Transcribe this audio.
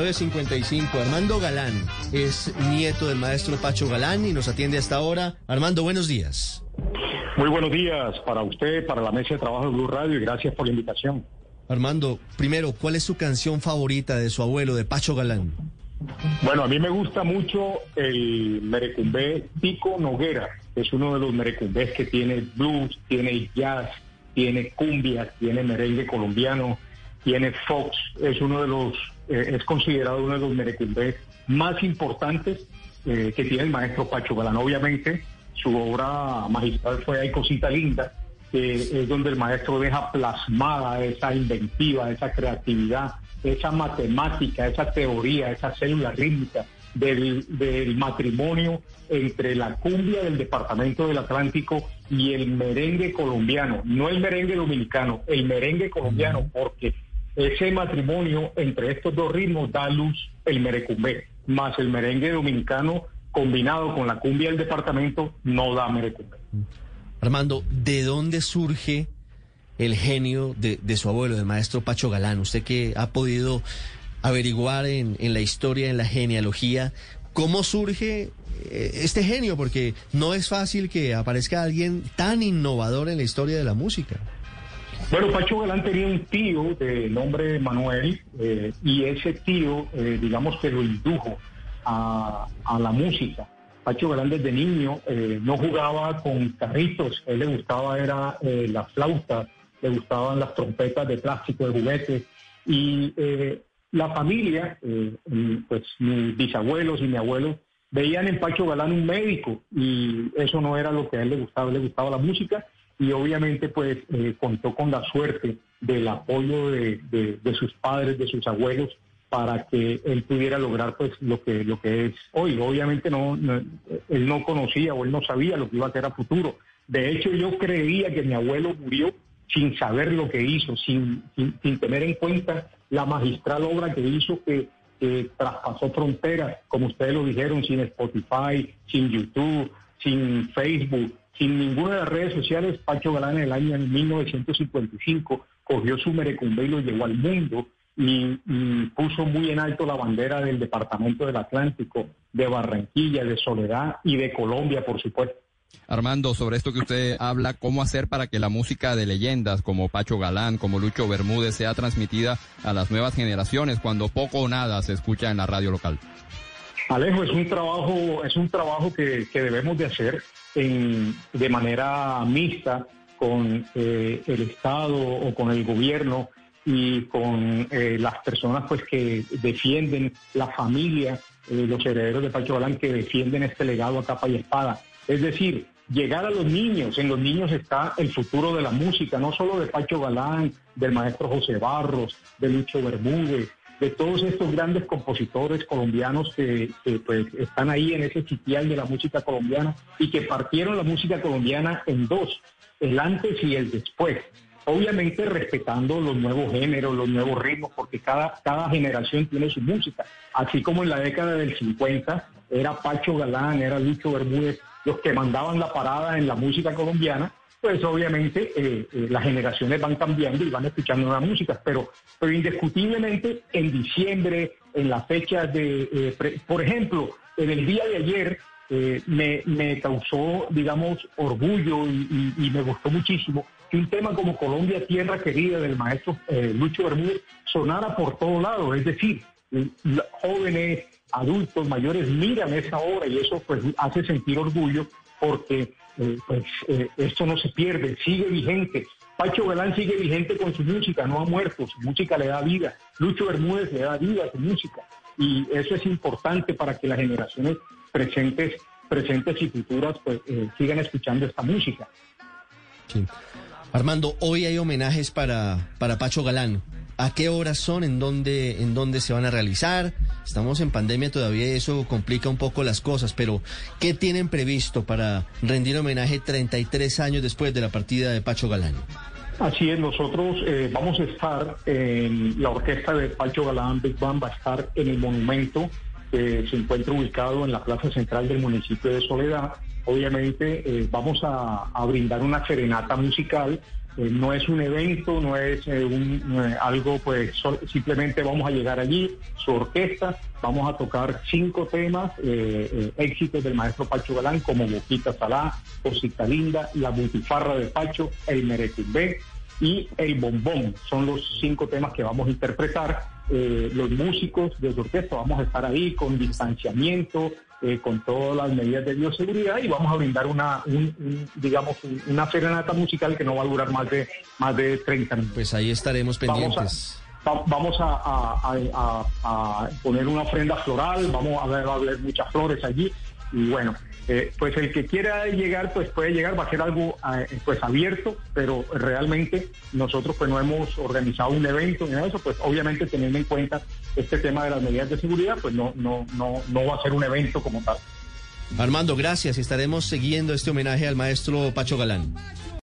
9.55. Armando Galán es nieto del maestro Pacho Galán y nos atiende hasta ahora. Armando, buenos días. Muy buenos días para usted, para la mesa de trabajo de Blue Radio y gracias por la invitación. Armando, primero, ¿cuál es su canción favorita de su abuelo, de Pacho Galán? Bueno, a mí me gusta mucho el merecumbé Pico Noguera. Es uno de los merecumbés que tiene blues, tiene jazz, tiene cumbia, tiene merengue colombiano, tiene fox. Es uno de los, eh, es considerado uno de los merecumbés más importantes eh, que tiene el maestro Pacho Galán. Obviamente, su obra magistral fue Hay Cosita Linda, que es donde el maestro deja plasmada esa inventiva, esa creatividad, esa matemática, esa teoría, esa célula rítmica del, del, matrimonio entre la cumbia del departamento del Atlántico y el merengue colombiano, no el merengue dominicano, el merengue colombiano, porque ese matrimonio entre estos dos ritmos da luz el merecumbé, más el merengue dominicano combinado con la cumbia del departamento no da merecumbé. Armando, ¿de dónde surge el genio de, su abuelo, del maestro Pacho Galán? Usted que ha podido averiguar en, la historia, en la genealogía, ¿cómo surge eh, este genio? Porque no es fácil que aparezca alguien tan innovador en la historia de la música. Bueno, Pacho Galán tenía un tío de nombre Manuel eh, y ese tío, eh, digamos que lo indujo a, a la música. Pacho Galán desde niño eh, no jugaba con carritos, él le gustaba era la flauta, le gustaban las trompetas de plástico, de juguete. Y la familia, pues mis bisabuelos y mi abuelo, veían en Pacho Galán un médico y eso no era lo que a él le gustaba, le gustaba la música y obviamente pues contó con la suerte del apoyo de, de sus padres, de sus abuelos para que él pudiera lograr pues lo que lo que es hoy. Obviamente no, él no conocía o él no sabía lo que iba a ser a futuro. De hecho, yo creía que mi abuelo murió sin saber lo que hizo, sin, sin, tener en cuenta la magistral obra que hizo que, traspasó fronteras, como ustedes lo dijeron, sin Spotify, sin YouTube, sin Facebook, sin ninguna de las redes sociales. Pacho Galán en el año 1955 cogió su merecumbe y lo llevó al mundo y, puso muy en alto la bandera del Departamento del Atlántico, de Barranquilla, de Soledad y de Colombia, por supuesto. Armando, sobre esto que usted habla, ¿cómo hacer para que la música de leyendas como Pacho Galán, como Lucho Bermúdez sea transmitida a las nuevas generaciones cuando poco o nada se escucha en la radio local? Alejo, es un trabajo, es un trabajo que, debemos de hacer en, de manera mixta con eh, el Estado o con el gobierno y con eh, las personas pues que defienden la familia, eh, los herederos de Pacho Galán que defienden este legado a capa y espada. Es decir, llegar a los niños, en los niños está el futuro de la música, no solo de Pacho Galán, del maestro José Barros, de Lucho Bermúdez, de todos estos grandes compositores colombianos que, pues, están ahí en ese sitial de la música colombiana y que partieron la música colombiana en dos, el antes y el después obviamente respetando los nuevos géneros, los nuevos ritmos, porque cada, cada generación tiene su música. Así como en la década del 50 era Pacho Galán, era Lucho Bermúdez los que mandaban la parada en la música colombiana, pues obviamente eh, eh, las generaciones van cambiando y van escuchando nuevas músicas, pero, pero indiscutiblemente en diciembre, en las fechas de, eh, por ejemplo, en el día de ayer me, me, causó, digamos, orgullo y me gustó muchísimo que un tema como Colombia, tierra querida del maestro eh, Lucho Bermúdez sonara por todos lados. Es decir, jóvenes, adultos, mayores miran esa obra y eso pues hace sentir orgullo porque eh, pues eh, esto no se pierde, sigue vigente. Pacho Galán sigue vigente con su música, no ha muerto, su música le da vida. Lucho Bermúdez le da vida a su música y eso es importante para que las generaciones presentes, presentes y futuras pues sigan escuchando esta música. Armando, hoy hay homenajes para, para Pacho Galán. ¿A qué horas son? ¿En dónde, ¿En dónde se van a realizar? Estamos en pandemia todavía eso complica un poco las cosas, pero ¿qué tienen previsto para rendir homenaje 33 años después de la partida de Pacho Galán? Así es, nosotros eh, vamos a estar en la orquesta de Pacho Galán Big Band, va a estar en el monumento que se encuentra ubicado en la plaza central del municipio de Soledad obviamente eh, vamos a, brindar una serenata musical. Eh, no es un evento, no es un, algo, pues simplemente vamos a llegar allí, su orquesta, vamos a tocar cinco temas, éxitos del maestro Pacho Galán, como Boquita Salá, Cosita Linda, La Butifarra de Pacho, El Merecumbé y El Bombón. Son los cinco temas que vamos a interpretar eh, los músicos de su orquesta vamos a estar ahí con distanciamiento, eh, con todas las medidas de bioseguridad y vamos a brindar una, digamos, una serenata musical que no va a durar más de, más de 30 minutos. Pues ahí estaremos pendientes. Vamos a, poner una ofrenda floral, vamos a ver, va a haber muchas flores allí y bueno, eh, pues el que quiera llegar, pues puede llegar, va a ser algo eh, pues abierto, pero realmente nosotros pues no hemos organizado un evento ni nada eso, pues obviamente teniendo en cuenta este tema de las medidas de seguridad, pues no, no, no, no va a ser un evento como tal. Armando, gracias estaremos siguiendo este homenaje al maestro Pacho Galán.